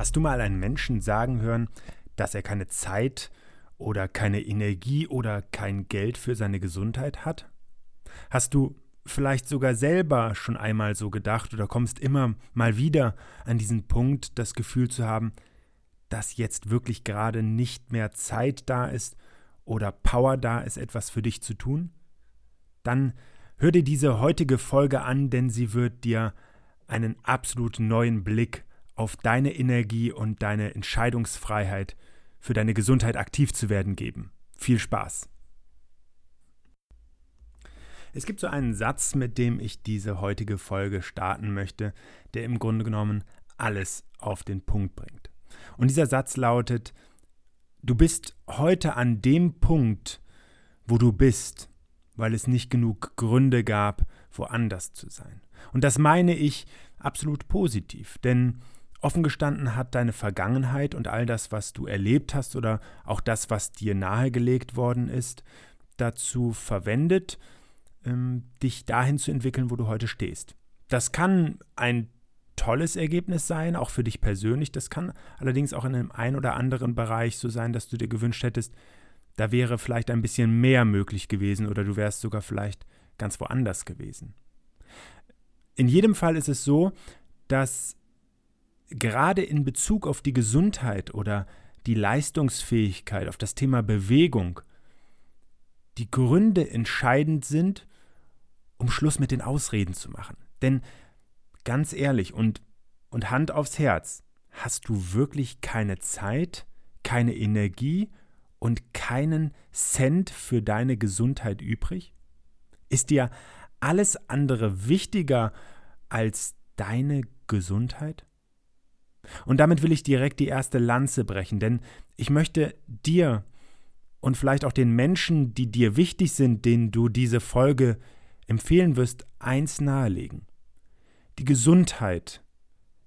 Hast du mal einen Menschen sagen hören, dass er keine Zeit oder keine Energie oder kein Geld für seine Gesundheit hat? Hast du vielleicht sogar selber schon einmal so gedacht oder kommst immer mal wieder an diesen Punkt, das Gefühl zu haben, dass jetzt wirklich gerade nicht mehr Zeit da ist oder Power da ist, etwas für dich zu tun? Dann hör dir diese heutige Folge an, denn sie wird dir einen absolut neuen Blick auf deine Energie und deine Entscheidungsfreiheit für deine Gesundheit aktiv zu werden geben. Viel Spaß! Es gibt so einen Satz, mit dem ich diese heutige Folge starten möchte, der im Grunde genommen alles auf den Punkt bringt. Und dieser Satz lautet, du bist heute an dem Punkt, wo du bist, weil es nicht genug Gründe gab, woanders zu sein. Und das meine ich absolut positiv, denn Offen gestanden hat deine Vergangenheit und all das, was du erlebt hast oder auch das, was dir nahegelegt worden ist, dazu verwendet, ähm, dich dahin zu entwickeln, wo du heute stehst. Das kann ein tolles Ergebnis sein, auch für dich persönlich. Das kann allerdings auch in einem ein oder anderen Bereich so sein, dass du dir gewünscht hättest, da wäre vielleicht ein bisschen mehr möglich gewesen oder du wärst sogar vielleicht ganz woanders gewesen. In jedem Fall ist es so, dass gerade in Bezug auf die Gesundheit oder die Leistungsfähigkeit, auf das Thema Bewegung, die Gründe entscheidend sind, um Schluss mit den Ausreden zu machen. Denn ganz ehrlich und, und Hand aufs Herz, hast du wirklich keine Zeit, keine Energie und keinen Cent für deine Gesundheit übrig? Ist dir alles andere wichtiger als deine Gesundheit? Und damit will ich direkt die erste Lanze brechen, denn ich möchte dir und vielleicht auch den Menschen, die dir wichtig sind, denen du diese Folge empfehlen wirst, eins nahelegen. Die Gesundheit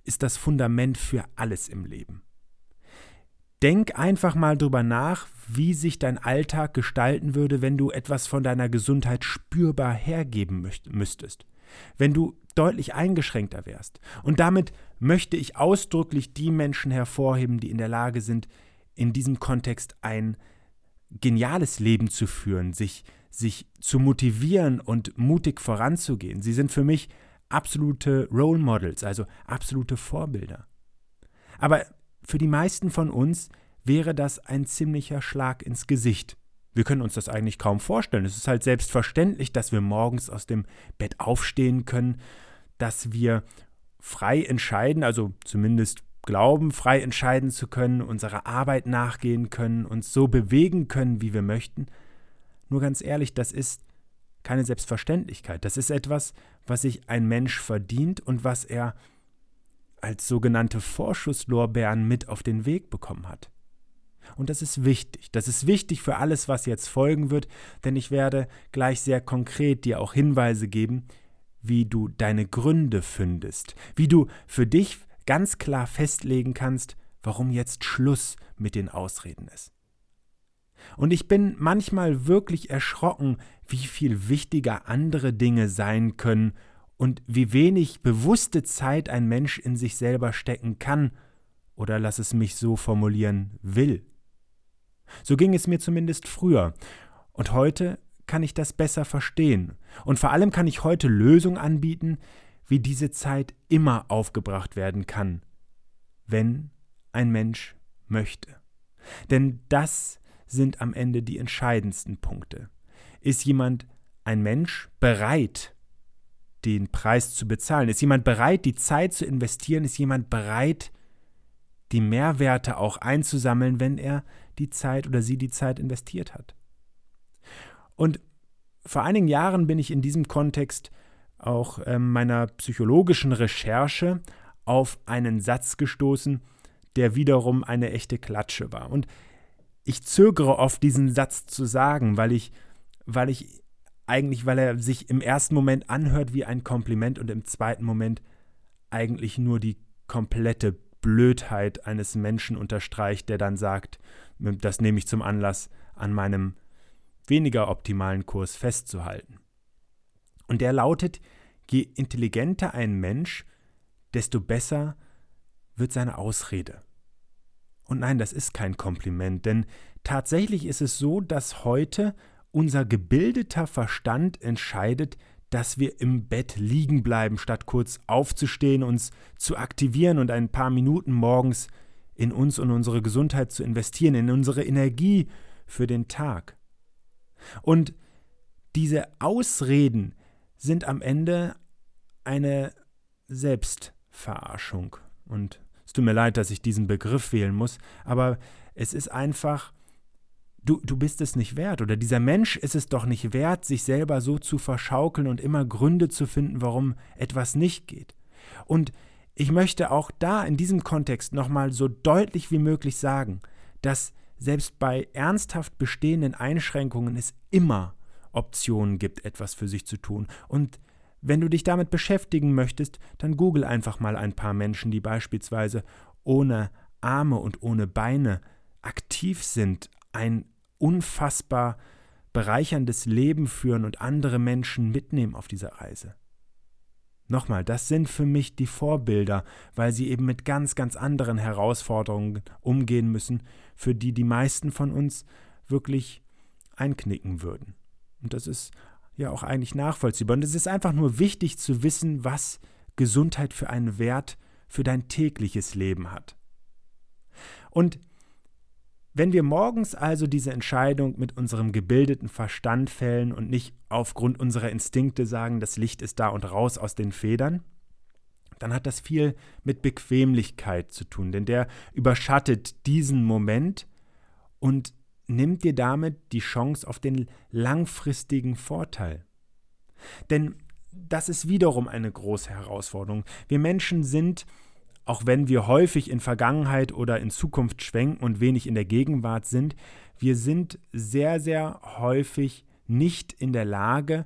ist das Fundament für alles im Leben. Denk einfach mal drüber nach, wie sich dein Alltag gestalten würde, wenn du etwas von deiner Gesundheit spürbar hergeben müsstest. Wenn du deutlich eingeschränkter wärst. Und damit möchte ich ausdrücklich die Menschen hervorheben, die in der Lage sind, in diesem Kontext ein geniales Leben zu führen, sich, sich zu motivieren und mutig voranzugehen. Sie sind für mich absolute Role Models, also absolute Vorbilder. Aber für die meisten von uns wäre das ein ziemlicher Schlag ins Gesicht. Wir können uns das eigentlich kaum vorstellen. Es ist halt selbstverständlich, dass wir morgens aus dem Bett aufstehen können, dass wir frei entscheiden, also zumindest glauben, frei entscheiden zu können, unserer Arbeit nachgehen können, uns so bewegen können, wie wir möchten. Nur ganz ehrlich, das ist keine Selbstverständlichkeit. Das ist etwas, was sich ein Mensch verdient und was er als sogenannte Vorschusslorbeeren mit auf den Weg bekommen hat. Und das ist wichtig. Das ist wichtig für alles, was jetzt folgen wird, denn ich werde gleich sehr konkret dir auch Hinweise geben, wie du deine Gründe findest, wie du für dich ganz klar festlegen kannst, warum jetzt Schluss mit den Ausreden ist. Und ich bin manchmal wirklich erschrocken, wie viel wichtiger andere Dinge sein können und wie wenig bewusste Zeit ein Mensch in sich selber stecken kann oder lass es mich so formulieren will. So ging es mir zumindest früher. Und heute kann ich das besser verstehen. Und vor allem kann ich heute Lösungen anbieten, wie diese Zeit immer aufgebracht werden kann, wenn ein Mensch möchte. Denn das sind am Ende die entscheidendsten Punkte. Ist jemand, ein Mensch, bereit, den Preis zu bezahlen? Ist jemand bereit, die Zeit zu investieren? Ist jemand bereit, die Mehrwerte auch einzusammeln, wenn er die Zeit oder sie die Zeit investiert hat. Und vor einigen Jahren bin ich in diesem Kontext auch äh, meiner psychologischen Recherche auf einen Satz gestoßen, der wiederum eine echte Klatsche war. Und ich zögere oft, diesen Satz zu sagen, weil ich, weil ich eigentlich, weil er sich im ersten Moment anhört wie ein Kompliment und im zweiten Moment eigentlich nur die komplette Blödheit eines Menschen unterstreicht, der dann sagt, das nehme ich zum Anlass, an meinem weniger optimalen Kurs festzuhalten. Und der lautet, je intelligenter ein Mensch, desto besser wird seine Ausrede. Und nein, das ist kein Kompliment, denn tatsächlich ist es so, dass heute unser gebildeter Verstand entscheidet, dass wir im Bett liegen bleiben, statt kurz aufzustehen, uns zu aktivieren und ein paar Minuten morgens in uns und unsere Gesundheit zu investieren, in unsere Energie für den Tag. Und diese Ausreden sind am Ende eine Selbstverarschung. Und es tut mir leid, dass ich diesen Begriff wählen muss, aber es ist einfach, du, du bist es nicht wert oder dieser Mensch ist es doch nicht wert, sich selber so zu verschaukeln und immer Gründe zu finden, warum etwas nicht geht. Und ich möchte auch da in diesem Kontext nochmal so deutlich wie möglich sagen, dass selbst bei ernsthaft bestehenden Einschränkungen es immer Optionen gibt, etwas für sich zu tun. Und wenn du dich damit beschäftigen möchtest, dann google einfach mal ein paar Menschen, die beispielsweise ohne Arme und ohne Beine aktiv sind, ein unfassbar bereicherndes Leben führen und andere Menschen mitnehmen auf dieser Reise. Nochmal, das sind für mich die Vorbilder, weil sie eben mit ganz, ganz anderen Herausforderungen umgehen müssen, für die die meisten von uns wirklich einknicken würden. Und das ist ja auch eigentlich nachvollziehbar. Und es ist einfach nur wichtig zu wissen, was Gesundheit für einen Wert für dein tägliches Leben hat. Und wenn wir morgens also diese Entscheidung mit unserem gebildeten Verstand fällen und nicht aufgrund unserer Instinkte sagen, das Licht ist da und raus aus den Federn, dann hat das viel mit Bequemlichkeit zu tun, denn der überschattet diesen Moment und nimmt dir damit die Chance auf den langfristigen Vorteil. Denn das ist wiederum eine große Herausforderung. Wir Menschen sind auch wenn wir häufig in Vergangenheit oder in Zukunft schwenken und wenig in der Gegenwart sind, wir sind sehr, sehr häufig nicht in der Lage,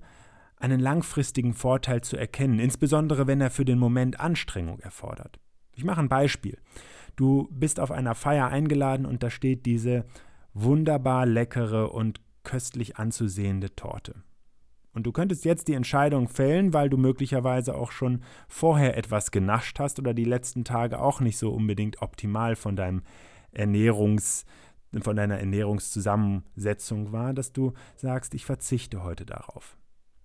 einen langfristigen Vorteil zu erkennen, insbesondere wenn er für den Moment Anstrengung erfordert. Ich mache ein Beispiel. Du bist auf einer Feier eingeladen und da steht diese wunderbar leckere und köstlich anzusehende Torte. Und du könntest jetzt die Entscheidung fällen, weil du möglicherweise auch schon vorher etwas genascht hast oder die letzten Tage auch nicht so unbedingt optimal von deinem Ernährungs von deiner Ernährungszusammensetzung war, dass du sagst, ich verzichte heute darauf.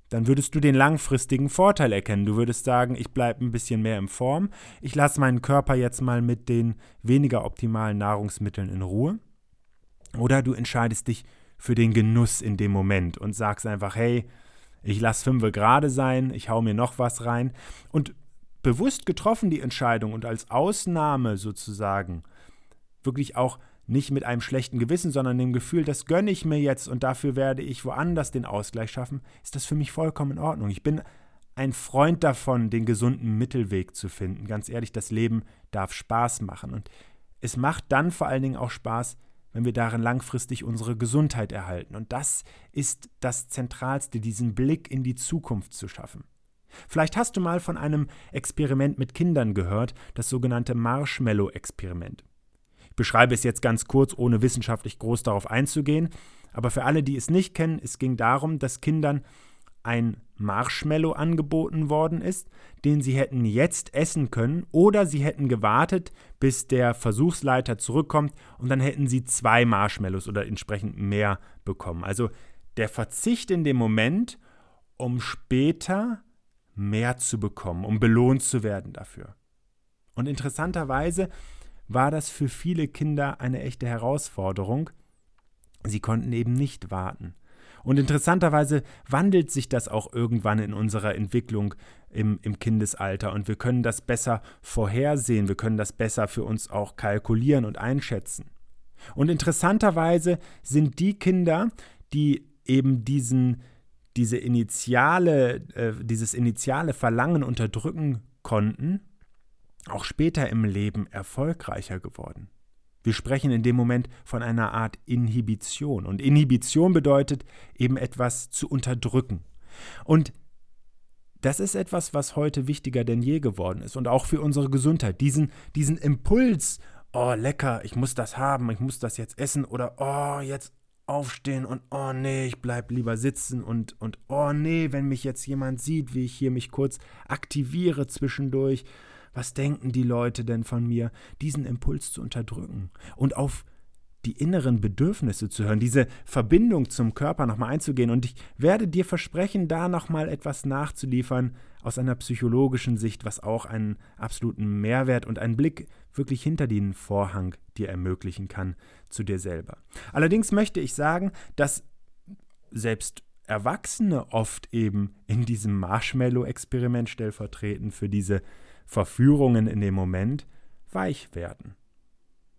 Dann würdest du den langfristigen Vorteil erkennen. Du würdest sagen, ich bleibe ein bisschen mehr in Form, ich lasse meinen Körper jetzt mal mit den weniger optimalen Nahrungsmitteln in Ruhe. Oder du entscheidest dich für den Genuss in dem Moment und sagst einfach, hey, ich lasse fünf gerade sein, ich hau mir noch was rein. Und bewusst getroffen die Entscheidung und als Ausnahme sozusagen wirklich auch nicht mit einem schlechten Gewissen, sondern dem Gefühl, das gönne ich mir jetzt und dafür werde ich woanders den Ausgleich schaffen, ist das für mich vollkommen in Ordnung. Ich bin ein Freund davon, den gesunden Mittelweg zu finden. Ganz ehrlich, das Leben darf Spaß machen und es macht dann vor allen Dingen auch Spaß, wenn wir darin langfristig unsere Gesundheit erhalten. Und das ist das Zentralste, diesen Blick in die Zukunft zu schaffen. Vielleicht hast du mal von einem Experiment mit Kindern gehört, das sogenannte Marshmallow-Experiment. Ich beschreibe es jetzt ganz kurz, ohne wissenschaftlich groß darauf einzugehen, aber für alle, die es nicht kennen, es ging darum, dass Kindern ein Marshmallow angeboten worden ist, den sie hätten jetzt essen können oder sie hätten gewartet, bis der Versuchsleiter zurückkommt und dann hätten sie zwei Marshmallows oder entsprechend mehr bekommen. Also der Verzicht in dem Moment, um später mehr zu bekommen, um belohnt zu werden dafür. Und interessanterweise war das für viele Kinder eine echte Herausforderung. Sie konnten eben nicht warten. Und interessanterweise wandelt sich das auch irgendwann in unserer Entwicklung im, im Kindesalter und wir können das besser vorhersehen, wir können das besser für uns auch kalkulieren und einschätzen. Und interessanterweise sind die Kinder, die eben diesen, diese initiale, äh, dieses initiale Verlangen unterdrücken konnten, auch später im Leben erfolgreicher geworden. Wir sprechen in dem Moment von einer Art Inhibition. Und Inhibition bedeutet eben etwas zu unterdrücken. Und das ist etwas, was heute wichtiger denn je geworden ist und auch für unsere Gesundheit. Diesen, diesen Impuls, oh lecker, ich muss das haben, ich muss das jetzt essen oder oh jetzt aufstehen und oh nee, ich bleib lieber sitzen und und oh nee, wenn mich jetzt jemand sieht, wie ich hier mich kurz aktiviere zwischendurch, was denken die Leute denn von mir, diesen Impuls zu unterdrücken und auf die inneren Bedürfnisse zu hören, diese Verbindung zum Körper nochmal einzugehen. Und ich werde dir versprechen, da nochmal etwas nachzuliefern aus einer psychologischen Sicht, was auch einen absoluten Mehrwert und einen Blick wirklich hinter den Vorhang dir ermöglichen kann zu dir selber. Allerdings möchte ich sagen, dass selbst Erwachsene oft eben in diesem Marshmallow-Experiment stellvertretend für diese Verführungen in dem Moment weich werden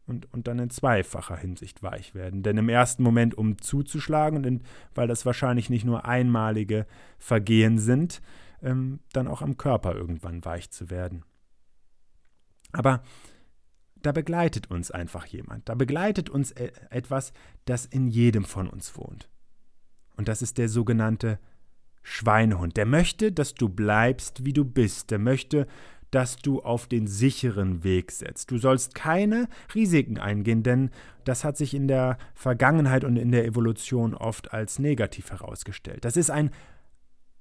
und, und dann in zweifacher Hinsicht weich werden. Denn im ersten Moment, um zuzuschlagen, und weil das wahrscheinlich nicht nur einmalige Vergehen sind, ähm, dann auch am Körper irgendwann weich zu werden. Aber da begleitet uns einfach jemand. Da begleitet uns e etwas, das in jedem von uns wohnt. Und das ist der sogenannte Schweinehund. Der möchte, dass du bleibst, wie du bist. Der möchte, dass du auf den sicheren Weg setzt. Du sollst keine Risiken eingehen, denn das hat sich in der Vergangenheit und in der Evolution oft als negativ herausgestellt. Das ist ein,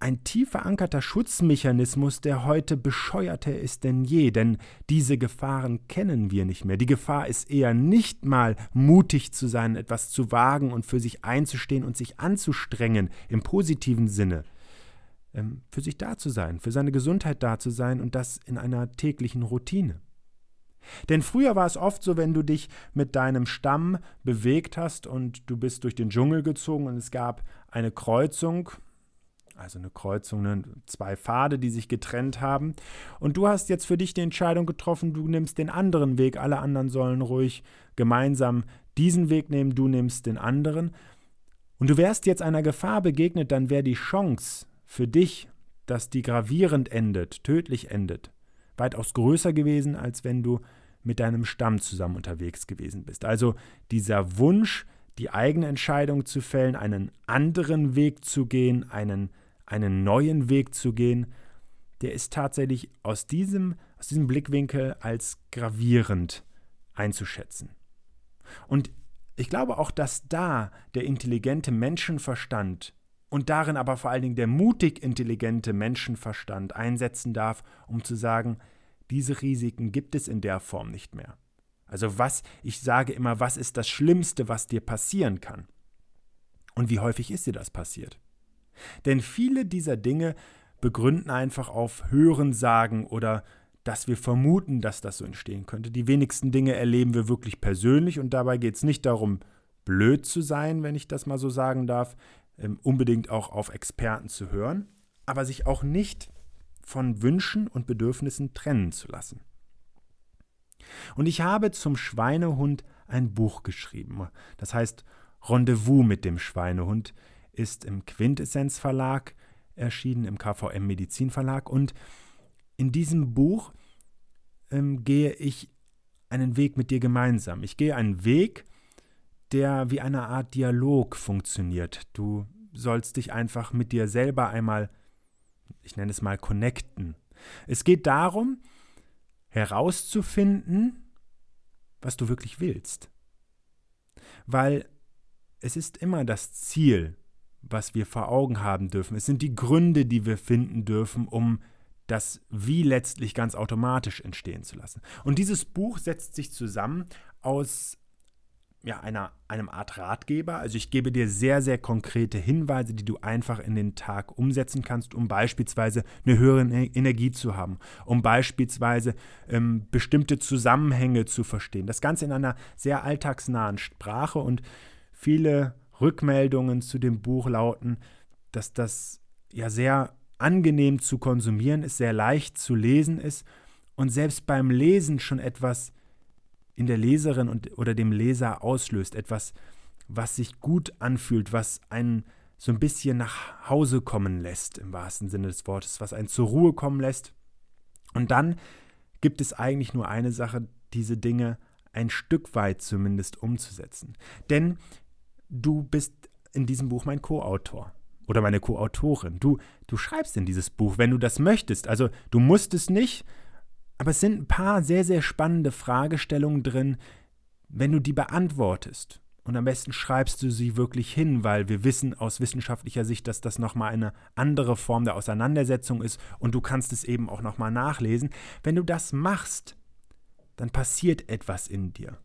ein tief verankerter Schutzmechanismus, der heute bescheuerter ist denn je, denn diese Gefahren kennen wir nicht mehr. Die Gefahr ist eher nicht mal mutig zu sein, etwas zu wagen und für sich einzustehen und sich anzustrengen im positiven Sinne ähm, für sich da zu sein, für seine Gesundheit da zu sein und das in einer täglichen Routine. Denn früher war es oft so, wenn du dich mit deinem Stamm bewegt hast und du bist durch den Dschungel gezogen und es gab eine Kreuzung, also eine Kreuzung, ne, zwei Pfade, die sich getrennt haben. Und du hast jetzt für dich die Entscheidung getroffen, du nimmst den anderen Weg, alle anderen sollen ruhig gemeinsam diesen Weg nehmen, du nimmst den anderen. Und du wärst jetzt einer Gefahr begegnet, dann wäre die Chance, für dich, dass die gravierend endet, tödlich endet, weitaus größer gewesen, als wenn du mit deinem Stamm zusammen unterwegs gewesen bist. Also dieser Wunsch, die eigene Entscheidung zu fällen, einen anderen Weg zu gehen, einen, einen neuen Weg zu gehen, der ist tatsächlich aus diesem, aus diesem Blickwinkel als gravierend einzuschätzen. Und ich glaube auch, dass da der intelligente Menschenverstand und darin aber vor allen Dingen der mutig intelligente Menschenverstand einsetzen darf, um zu sagen, diese Risiken gibt es in der Form nicht mehr. Also was, ich sage immer, was ist das Schlimmste, was dir passieren kann? Und wie häufig ist dir das passiert? Denn viele dieser Dinge begründen einfach auf Hörensagen oder dass wir vermuten, dass das so entstehen könnte. Die wenigsten Dinge erleben wir wirklich persönlich und dabei geht es nicht darum, blöd zu sein, wenn ich das mal so sagen darf ähm, unbedingt auch auf Experten zu hören, aber sich auch nicht von Wünschen und Bedürfnissen trennen zu lassen. Und ich habe zum Schweinehund ein Buch geschrieben. Das heißt Rendezvous mit dem Schweinehund ist im Quintessenz Verlag erschienen, im KVM Medizin Verlag. Und in diesem Buch ähm, gehe ich einen Weg mit dir gemeinsam. Ich gehe einen Weg, der wie eine Art Dialog funktioniert. Du sollst dich einfach mit dir selber einmal, ich nenne es mal, connecten. Es geht darum, herauszufinden, was du wirklich willst. Weil es ist immer das Ziel, was wir vor Augen haben dürfen. Es sind die Gründe, die wir finden dürfen, um das Wie letztlich ganz automatisch entstehen zu lassen. Und dieses Buch setzt sich zusammen aus ja, einer, einem Art Ratgeber. Also ich gebe dir sehr, sehr konkrete Hinweise, die du einfach in den Tag umsetzen kannst, um beispielsweise eine höhere Energie zu haben, um beispielsweise ähm, bestimmte Zusammenhänge zu verstehen. Das Ganze in einer sehr alltagsnahen Sprache und viele Rückmeldungen zu dem Buch lauten, dass das ja sehr angenehm zu konsumieren ist, sehr leicht zu lesen ist und selbst beim Lesen schon etwas in der Leserin und, oder dem Leser auslöst. Etwas, was sich gut anfühlt, was einen so ein bisschen nach Hause kommen lässt, im wahrsten Sinne des Wortes, was einen zur Ruhe kommen lässt. Und dann gibt es eigentlich nur eine Sache, diese Dinge ein Stück weit zumindest umzusetzen. Denn du bist in diesem Buch mein Co-Autor oder meine Co-Autorin. Du, du schreibst in dieses Buch, wenn du das möchtest. Also du musst es nicht, aber es sind ein paar sehr, sehr spannende Fragestellungen drin, wenn du die beantwortest. Und am besten schreibst du sie wirklich hin, weil wir wissen aus wissenschaftlicher Sicht, dass das nochmal eine andere Form der Auseinandersetzung ist und du kannst es eben auch nochmal nachlesen. Wenn du das machst, dann passiert etwas in dir.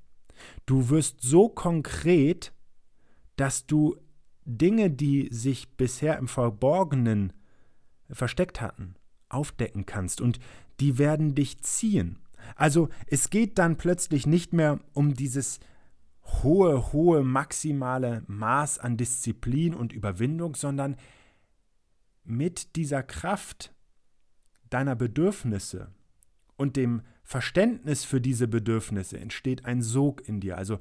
Du wirst so konkret, dass du Dinge, die sich bisher im Verborgenen versteckt hatten, aufdecken kannst und die werden dich ziehen. Also es geht dann plötzlich nicht mehr um dieses hohe, hohe, maximale Maß an Disziplin und Überwindung, sondern mit dieser Kraft deiner Bedürfnisse und dem Verständnis für diese Bedürfnisse entsteht ein Sog in dir. Also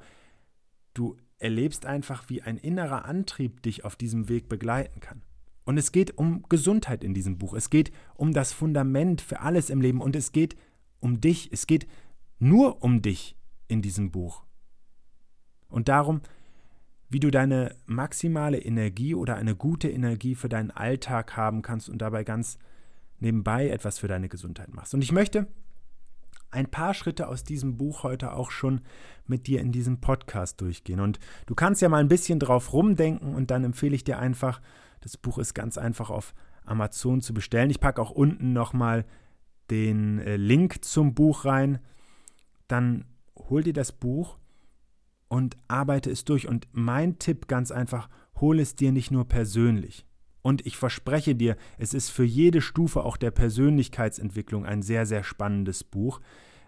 du erlebst einfach, wie ein innerer Antrieb dich auf diesem Weg begleiten kann. Und es geht um Gesundheit in diesem Buch. Es geht um das Fundament für alles im Leben. Und es geht um dich. Es geht nur um dich in diesem Buch. Und darum, wie du deine maximale Energie oder eine gute Energie für deinen Alltag haben kannst und dabei ganz nebenbei etwas für deine Gesundheit machst. Und ich möchte ein paar Schritte aus diesem Buch heute auch schon mit dir in diesem Podcast durchgehen. Und du kannst ja mal ein bisschen drauf rumdenken und dann empfehle ich dir einfach, das Buch ist ganz einfach auf Amazon zu bestellen. Ich packe auch unten nochmal den äh, Link zum Buch rein. Dann hol dir das Buch und arbeite es durch. Und mein Tipp ganz einfach, hol es dir nicht nur persönlich. Und ich verspreche dir, es ist für jede Stufe auch der Persönlichkeitsentwicklung ein sehr, sehr spannendes Buch.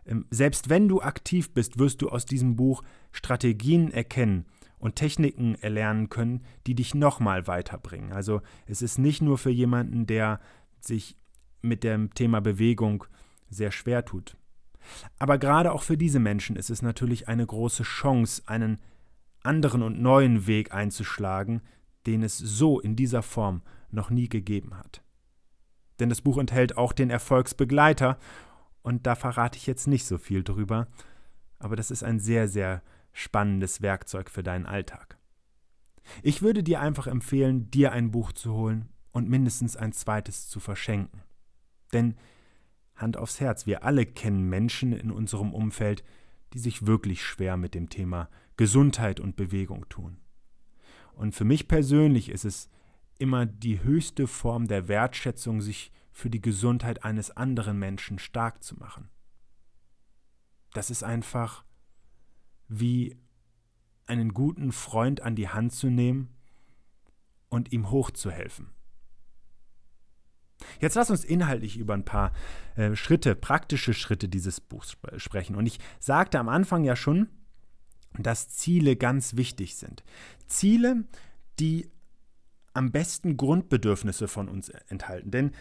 Ähm, selbst wenn du aktiv bist, wirst du aus diesem Buch Strategien erkennen und Techniken erlernen können, die dich nochmal weiterbringen. Also es ist nicht nur für jemanden, der sich mit dem Thema Bewegung sehr schwer tut. Aber gerade auch für diese Menschen ist es natürlich eine große Chance, einen anderen und neuen Weg einzuschlagen, den es so in dieser Form noch nie gegeben hat. Denn das Buch enthält auch den Erfolgsbegleiter, und da verrate ich jetzt nicht so viel drüber, aber das ist ein sehr, sehr spannendes Werkzeug für deinen Alltag. Ich würde dir einfach empfehlen, dir ein Buch zu holen und mindestens ein zweites zu verschenken. Denn Hand aufs Herz, wir alle kennen Menschen in unserem Umfeld, die sich wirklich schwer mit dem Thema Gesundheit und Bewegung tun. Und für mich persönlich ist es immer die höchste Form der Wertschätzung, sich für die Gesundheit eines anderen Menschen stark zu machen. Das ist einfach wie einen guten Freund an die Hand zu nehmen und ihm hochzuhelfen. Jetzt lass uns inhaltlich über ein paar äh, Schritte, praktische Schritte dieses Buchs sp sprechen. Und ich sagte am Anfang ja schon, dass Ziele ganz wichtig sind. Ziele, die am besten Grundbedürfnisse von uns enthalten. Denn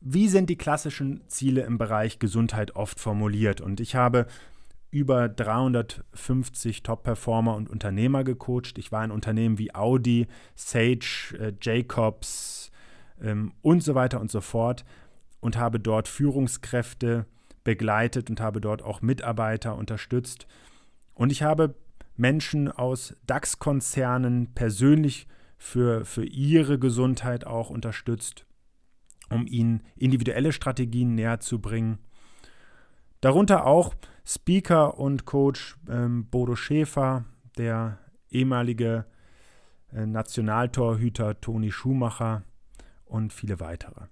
wie sind die klassischen Ziele im Bereich Gesundheit oft formuliert? Und ich habe über 350 Top-Performer und Unternehmer gecoacht. Ich war in Unternehmen wie Audi, Sage, äh, Jacobs ähm, und so weiter und so fort und habe dort Führungskräfte begleitet und habe dort auch Mitarbeiter unterstützt. Und ich habe Menschen aus DAX-Konzernen persönlich für, für ihre Gesundheit auch unterstützt, um ihnen individuelle Strategien näher zu bringen. Darunter auch Speaker und Coach ähm, Bodo Schäfer, der ehemalige äh, Nationaltorhüter Toni Schumacher und viele weitere.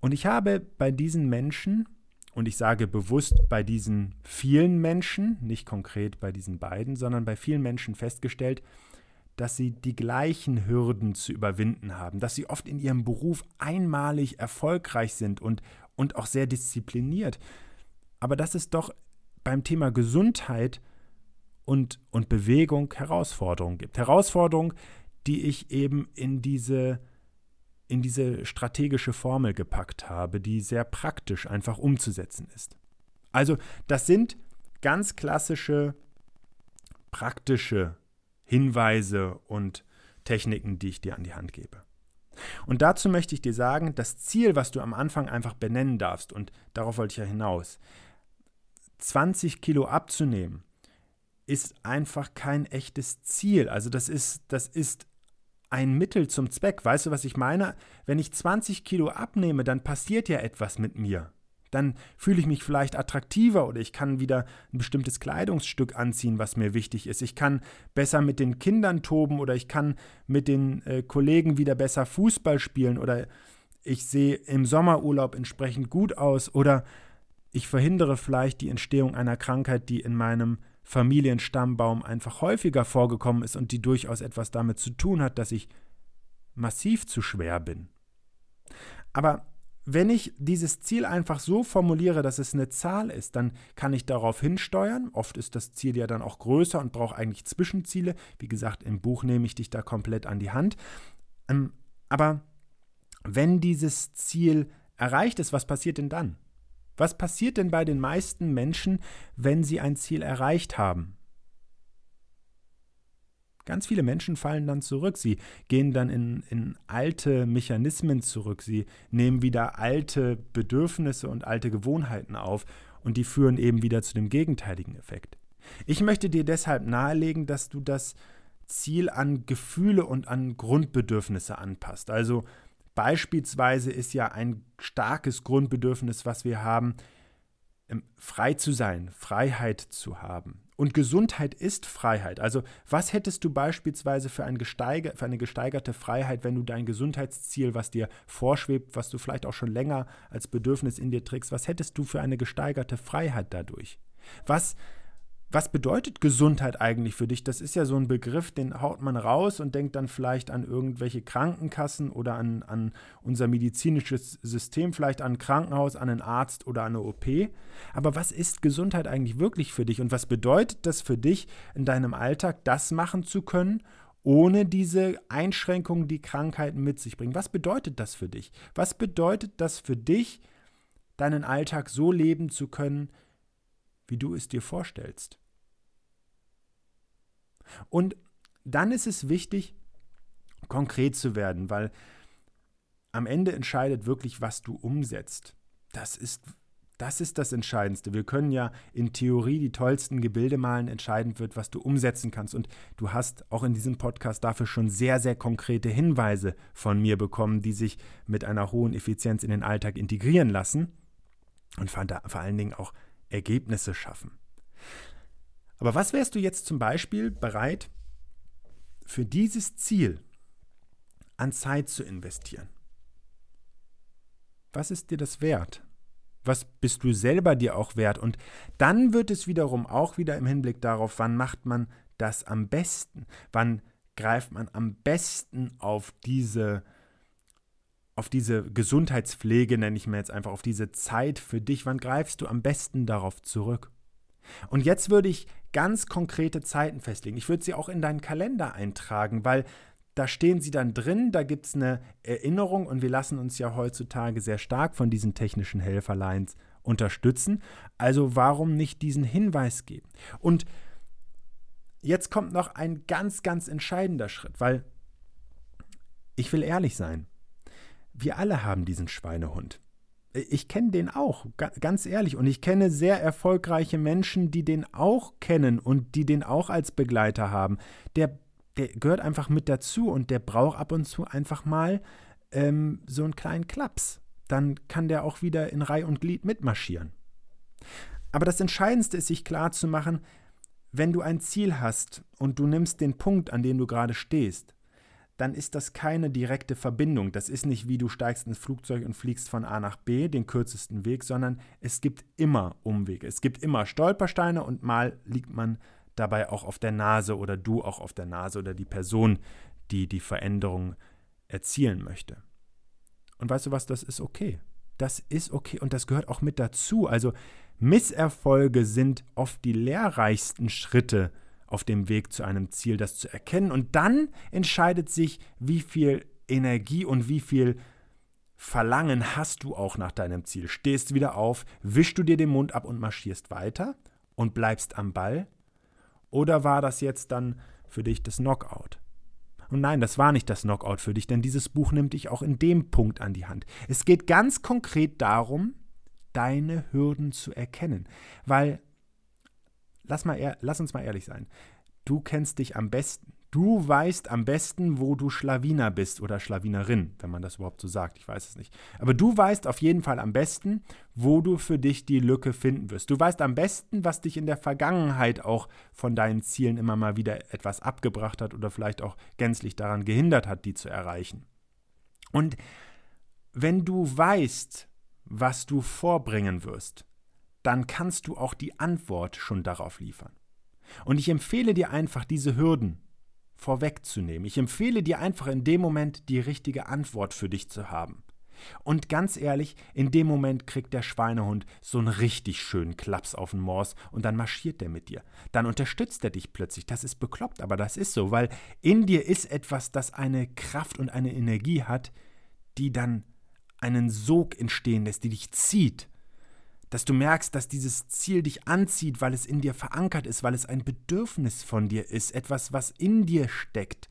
Und ich habe bei diesen Menschen, und ich sage bewusst bei diesen vielen Menschen, nicht konkret bei diesen beiden, sondern bei vielen Menschen festgestellt, dass sie die gleichen Hürden zu überwinden haben, dass sie oft in ihrem Beruf einmalig erfolgreich sind und, und auch sehr diszipliniert. Aber dass es doch beim Thema Gesundheit und, und Bewegung Herausforderungen gibt. Herausforderungen, die ich eben in diese, in diese strategische Formel gepackt habe, die sehr praktisch einfach umzusetzen ist. Also das sind ganz klassische, praktische Hinweise und Techniken, die ich dir an die Hand gebe. Und dazu möchte ich dir sagen, das Ziel, was du am Anfang einfach benennen darfst, und darauf wollte ich ja hinaus, 20 Kilo abzunehmen, ist einfach kein echtes Ziel. Also das ist, das ist ein Mittel zum Zweck. Weißt du, was ich meine? Wenn ich 20 Kilo abnehme, dann passiert ja etwas mit mir. Dann fühle ich mich vielleicht attraktiver oder ich kann wieder ein bestimmtes Kleidungsstück anziehen, was mir wichtig ist. Ich kann besser mit den Kindern toben oder ich kann mit den äh, Kollegen wieder besser Fußball spielen oder ich sehe im Sommerurlaub entsprechend gut aus oder ich verhindere vielleicht die Entstehung einer Krankheit, die in meinem Familienstammbaum einfach häufiger vorgekommen ist und die durchaus etwas damit zu tun hat, dass ich massiv zu schwer bin. Aber wenn ich dieses Ziel einfach so formuliere, dass es eine Zahl ist, dann kann ich darauf hinsteuern. Oft ist das Ziel ja dann auch größer und braucht eigentlich Zwischenziele. Wie gesagt, im Buch nehme ich dich da komplett an die Hand. Ähm, aber wenn dieses Ziel erreicht ist, was passiert denn dann? Was passiert denn bei den meisten Menschen, wenn sie ein Ziel erreicht haben? Ganz viele Menschen fallen dann zurück. Sie gehen dann in, in alte Mechanismen zurück. Sie nehmen wieder alte Bedürfnisse und alte Gewohnheiten auf und die führen eben wieder zu dem gegenteiligen Effekt. Ich möchte dir deshalb nahelegen, dass du das Ziel an Gefühle und an Grundbedürfnisse anpasst. Also Beispielsweise ist ja ein starkes Grundbedürfnis, was wir haben, ähm, frei zu sein, Freiheit zu haben. Und Gesundheit ist Freiheit. Also was hättest du beispielsweise für, ein gesteiger, für eine gesteigerte Freiheit, wenn du dein Gesundheitsziel, was dir vorschwebt, was du vielleicht auch schon länger als Bedürfnis in dir trägst, was hättest du für eine gesteigerte Freiheit dadurch? Was was bedeutet Gesundheit eigentlich für dich? Das ist ja so ein Begriff, den haut man raus und denkt dann vielleicht an irgendwelche Krankenkassen oder an, an unser medizinisches System, vielleicht an ein Krankenhaus, an einen Arzt oder an eine OP. Aber was ist Gesundheit eigentlich wirklich für dich und was bedeutet das für dich, in deinem Alltag das machen zu können, ohne diese Einschränkungen, die Krankheiten mit sich bringen? Was bedeutet das für dich? Was bedeutet das für dich, deinen Alltag so leben zu können, wie du es dir vorstellst? Und dann ist es wichtig, konkret zu werden, weil am Ende entscheidet wirklich, was du umsetzt. Das ist, das ist das Entscheidendste. Wir können ja in Theorie die tollsten Gebilde malen, entscheidend wird, was du umsetzen kannst. Und du hast auch in diesem Podcast dafür schon sehr, sehr konkrete Hinweise von mir bekommen, die sich mit einer hohen Effizienz in den Alltag integrieren lassen und vor allen Dingen auch Ergebnisse schaffen. Aber was wärst du jetzt zum Beispiel bereit, für dieses Ziel an Zeit zu investieren? Was ist dir das wert? Was bist du selber dir auch wert? Und dann wird es wiederum auch wieder im Hinblick darauf, wann macht man das am besten? Wann greift man am besten auf diese auf diese Gesundheitspflege, nenne ich mir jetzt einfach, auf diese Zeit für dich, wann greifst du am besten darauf zurück? Und jetzt würde ich ganz konkrete Zeiten festlegen. Ich würde sie auch in deinen Kalender eintragen, weil da stehen sie dann drin, da gibt es eine Erinnerung und wir lassen uns ja heutzutage sehr stark von diesen technischen Helferlines unterstützen. Also warum nicht diesen Hinweis geben? Und jetzt kommt noch ein ganz, ganz entscheidender Schritt, weil ich will ehrlich sein. Wir alle haben diesen Schweinehund ich kenne den auch, ganz ehrlich. Und ich kenne sehr erfolgreiche Menschen, die den auch kennen und die den auch als Begleiter haben. Der, der gehört einfach mit dazu und der braucht ab und zu einfach mal ähm, so einen kleinen Klaps. Dann kann der auch wieder in Reih und Glied mitmarschieren. Aber das Entscheidendste ist, sich klar zu machen, wenn du ein Ziel hast und du nimmst den Punkt, an dem du gerade stehst, dann ist das keine direkte Verbindung. Das ist nicht wie du steigst ins Flugzeug und fliegst von A nach B, den kürzesten Weg, sondern es gibt immer Umwege. Es gibt immer Stolpersteine und mal liegt man dabei auch auf der Nase oder du auch auf der Nase oder die Person, die die Veränderung erzielen möchte. Und weißt du was, das ist okay. Das ist okay und das gehört auch mit dazu. Also Misserfolge sind oft die lehrreichsten Schritte auf dem Weg zu einem Ziel, das zu erkennen. Und dann entscheidet sich, wie viel Energie und wie viel Verlangen hast du auch nach deinem Ziel. Stehst wieder auf, wischst du dir den Mund ab und marschierst weiter und bleibst am Ball? Oder war das jetzt dann für dich das Knockout? Und nein, das war nicht das Knockout für dich, denn dieses Buch nimmt dich auch in dem Punkt an die Hand. Es geht ganz konkret darum, deine Hürden zu erkennen. Weil, lass, mal, lass uns mal ehrlich sein, du kennst dich am besten. Du weißt am besten, wo du Schlawiner bist oder Schlawinerin, wenn man das überhaupt so sagt, ich weiß es nicht. Aber du weißt auf jeden Fall am besten, wo du für dich die Lücke finden wirst. Du weißt am besten, was dich in der Vergangenheit auch von deinen Zielen immer mal wieder etwas abgebracht hat oder vielleicht auch gänzlich daran gehindert hat, die zu erreichen. Und wenn du weißt, was du vorbringen wirst, dann kannst du auch die Antwort schon darauf liefern. Und ich empfehle dir einfach, diese Hürden vorwegzunehmen. Ich empfehle dir einfach in dem Moment die richtige Antwort für dich zu haben. Und ganz ehrlich, in dem Moment kriegt der Schweinehund so einen richtig schönen Klaps auf den Mors und dann marschiert der mit dir. Dann unterstützt er dich plötzlich. Das ist bekloppt, aber das ist so, weil in dir ist etwas, das eine Kraft und eine Energie hat, die dann einen Sog entstehen lässt, die dich zieht dass du merkst, dass dieses Ziel dich anzieht, weil es in dir verankert ist, weil es ein Bedürfnis von dir ist, etwas, was in dir steckt.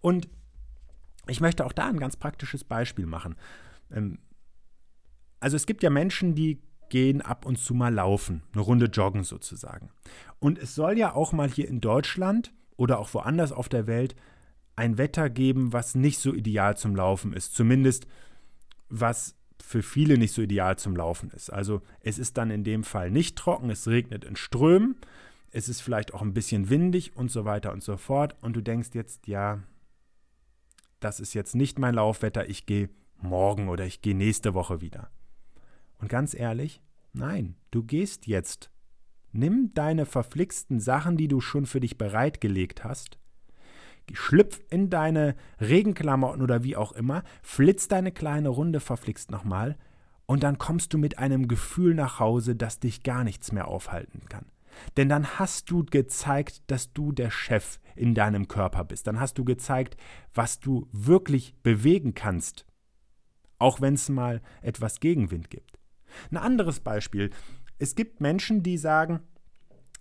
Und ich möchte auch da ein ganz praktisches Beispiel machen. Ähm, also es gibt ja Menschen, die gehen ab und zu mal laufen, eine Runde joggen sozusagen. Und es soll ja auch mal hier in Deutschland oder auch woanders auf der Welt ein Wetter geben, was nicht so ideal zum Laufen ist. Zumindest was für viele nicht so ideal zum Laufen ist. Also es ist dann in dem Fall nicht trocken, es regnet in Strömen, es ist vielleicht auch ein bisschen windig und so weiter und so fort. Und du denkst jetzt, ja, das ist jetzt nicht mein Laufwetter, ich gehe morgen oder ich gehe nächste Woche wieder. Und ganz ehrlich, nein, du gehst jetzt. Nimm deine verflixten Sachen, die du schon für dich bereitgelegt hast, schlüpf in deine Regenklamotten oder wie auch immer, flitz deine kleine Runde verflixt nochmal und dann kommst du mit einem Gefühl nach Hause, das dich gar nichts mehr aufhalten kann. Denn dann hast du gezeigt, dass du der Chef in deinem Körper bist. Dann hast du gezeigt, was du wirklich bewegen kannst, auch wenn es mal etwas Gegenwind gibt. Ein anderes Beispiel. Es gibt Menschen, die sagen,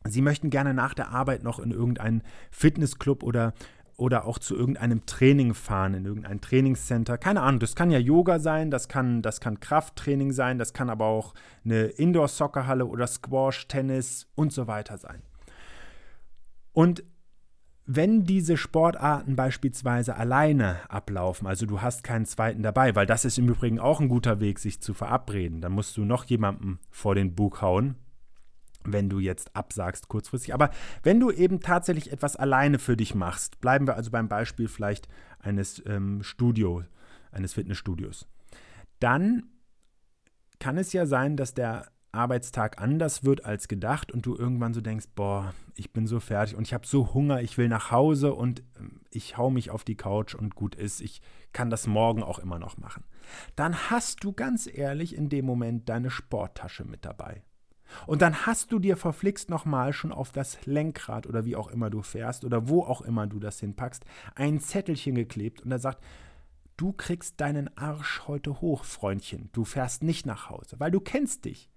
sie möchten gerne nach der Arbeit noch in irgendeinen Fitnessclub oder oder auch zu irgendeinem Training fahren, in irgendein Trainingscenter. Keine Ahnung, das kann ja Yoga sein, das kann, das kann Krafttraining sein, das kann aber auch eine Indoor-Soccerhalle oder Squash, Tennis und so weiter sein. Und wenn diese Sportarten beispielsweise alleine ablaufen, also du hast keinen zweiten dabei, weil das ist im Übrigen auch ein guter Weg, sich zu verabreden, dann musst du noch jemanden vor den Bug hauen, wenn du jetzt absagst kurzfristig. Aber wenn du eben tatsächlich etwas alleine für dich machst, bleiben wir also beim Beispiel vielleicht eines ähm, Studio, eines Fitnessstudios, dann kann es ja sein, dass der Arbeitstag anders wird als gedacht und du irgendwann so denkst, boah, ich bin so fertig und ich habe so Hunger, ich will nach Hause und ähm, ich hau mich auf die Couch und gut ist, ich kann das morgen auch immer noch machen. Dann hast du ganz ehrlich in dem Moment deine Sporttasche mit dabei. Und dann hast du dir verflixt nochmal schon auf das Lenkrad oder wie auch immer du fährst oder wo auch immer du das hinpackst, ein Zettelchen geklebt und er sagt, du kriegst deinen Arsch heute hoch, Freundchen. Du fährst nicht nach Hause, weil du kennst dich.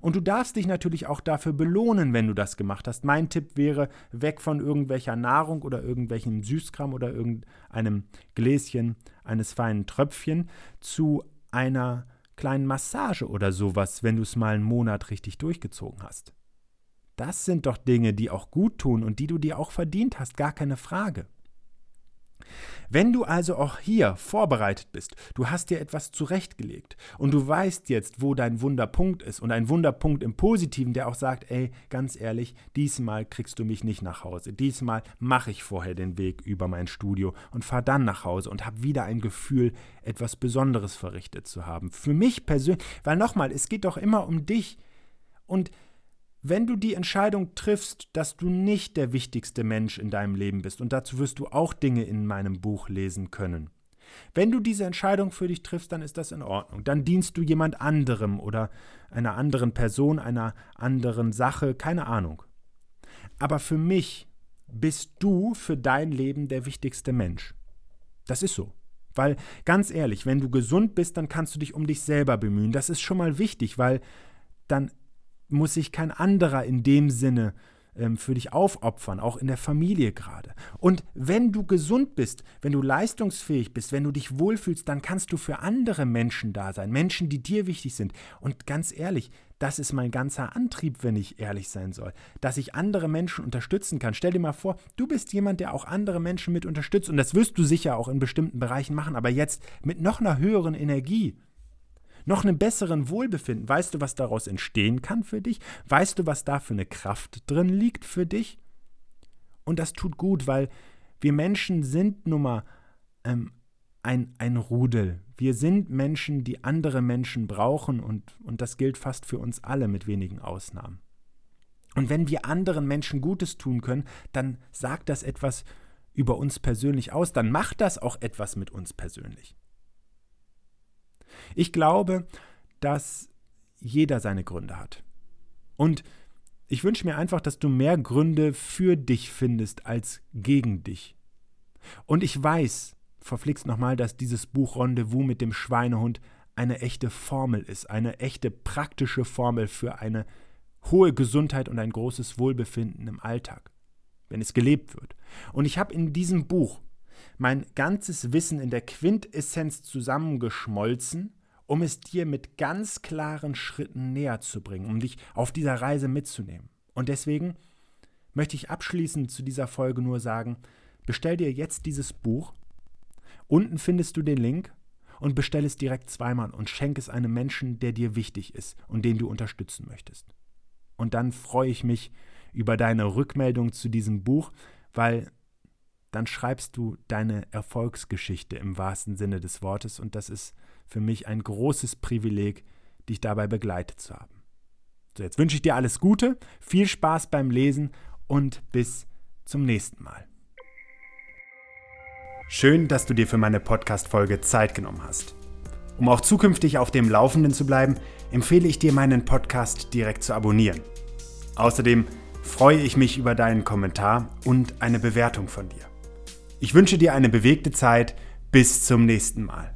Und du darfst dich natürlich auch dafür belohnen, wenn du das gemacht hast. Mein Tipp wäre, weg von irgendwelcher Nahrung oder irgendwelchen Süßkram oder irgendeinem Gläschen eines feinen Tröpfchen zu einer kleinen Massage oder sowas, wenn du es mal einen Monat richtig durchgezogen hast. Das sind doch Dinge, die auch gut tun und die du dir auch verdient hast, gar keine Frage. Wenn du also auch hier vorbereitet bist, du hast dir etwas zurechtgelegt und du weißt jetzt, wo dein Wunderpunkt ist und ein Wunderpunkt im Positiven, der auch sagt, ey, ganz ehrlich, diesmal kriegst du mich nicht nach Hause. Diesmal mache ich vorher den Weg über mein Studio und fahre dann nach Hause und habe wieder ein Gefühl, etwas Besonderes verrichtet zu haben. Für mich persönlich, weil nochmal, es geht doch immer um dich und wenn du die Entscheidung triffst, dass du nicht der wichtigste Mensch in deinem Leben bist, und dazu wirst du auch Dinge in meinem Buch lesen können. Wenn du diese Entscheidung für dich triffst, dann ist das in Ordnung. Dann dienst du jemand anderem oder einer anderen Person, einer anderen Sache, keine Ahnung. Aber für mich bist du für dein Leben der wichtigste Mensch. Das ist so. Weil ganz ehrlich, wenn du gesund bist, dann kannst du dich um dich selber bemühen. Das ist schon mal wichtig, weil dann muss sich kein anderer in dem Sinne ähm, für dich aufopfern, auch in der Familie gerade. Und wenn du gesund bist, wenn du leistungsfähig bist, wenn du dich wohlfühlst, dann kannst du für andere Menschen da sein, Menschen, die dir wichtig sind. Und ganz ehrlich, das ist mein ganzer Antrieb, wenn ich ehrlich sein soll, dass ich andere Menschen unterstützen kann. Stell dir mal vor, du bist jemand, der auch andere Menschen mit unterstützt und das wirst du sicher auch in bestimmten Bereichen machen, aber jetzt mit noch einer höheren Energie noch einem besseren Wohlbefinden. Weißt du, was daraus entstehen kann für dich? Weißt du, was da für eine Kraft drin liegt für dich? Und das tut gut, weil wir Menschen sind nun mal ähm, ein, ein Rudel. Wir sind Menschen, die andere Menschen brauchen und, und das gilt fast für uns alle mit wenigen Ausnahmen. Und wenn wir anderen Menschen Gutes tun können, dann sagt das etwas über uns persönlich aus, dann macht das auch etwas mit uns persönlich. Ich glaube, dass jeder seine Gründe hat. Und ich wünsche mir einfach, dass du mehr Gründe für dich findest als gegen dich. Und ich weiß, verflixt nochmal, dass dieses Buch Rendezvous mit dem Schweinehund eine echte Formel ist, eine echte praktische Formel für eine hohe Gesundheit und ein großes Wohlbefinden im Alltag, wenn es gelebt wird. Und ich habe in diesem Buch mein ganzes Wissen in der Quintessenz zusammengeschmolzen, um es dir mit ganz klaren Schritten näher zu bringen, um dich auf dieser Reise mitzunehmen. Und deswegen möchte ich abschließend zu dieser Folge nur sagen, bestell dir jetzt dieses Buch. Unten findest du den Link und bestell es direkt zweimal und schenk es einem Menschen, der dir wichtig ist und den du unterstützen möchtest. Und dann freue ich mich über deine Rückmeldung zu diesem Buch, weil dann schreibst du deine Erfolgsgeschichte im wahrsten Sinne des Wortes und das ist für mich ein großes Privileg, dich dabei begleitet zu haben. So, jetzt wünsche ich dir alles Gute, viel Spaß beim Lesen und bis zum nächsten Mal. Schön, dass du dir für meine Podcast-Folge Zeit genommen hast. Um auch zukünftig auf dem Laufenden zu bleiben, empfehle ich dir, meinen Podcast direkt zu abonnieren. Außerdem freue ich mich über deinen Kommentar und eine Bewertung von dir. Ich wünsche dir eine bewegte Zeit. Bis zum nächsten Mal.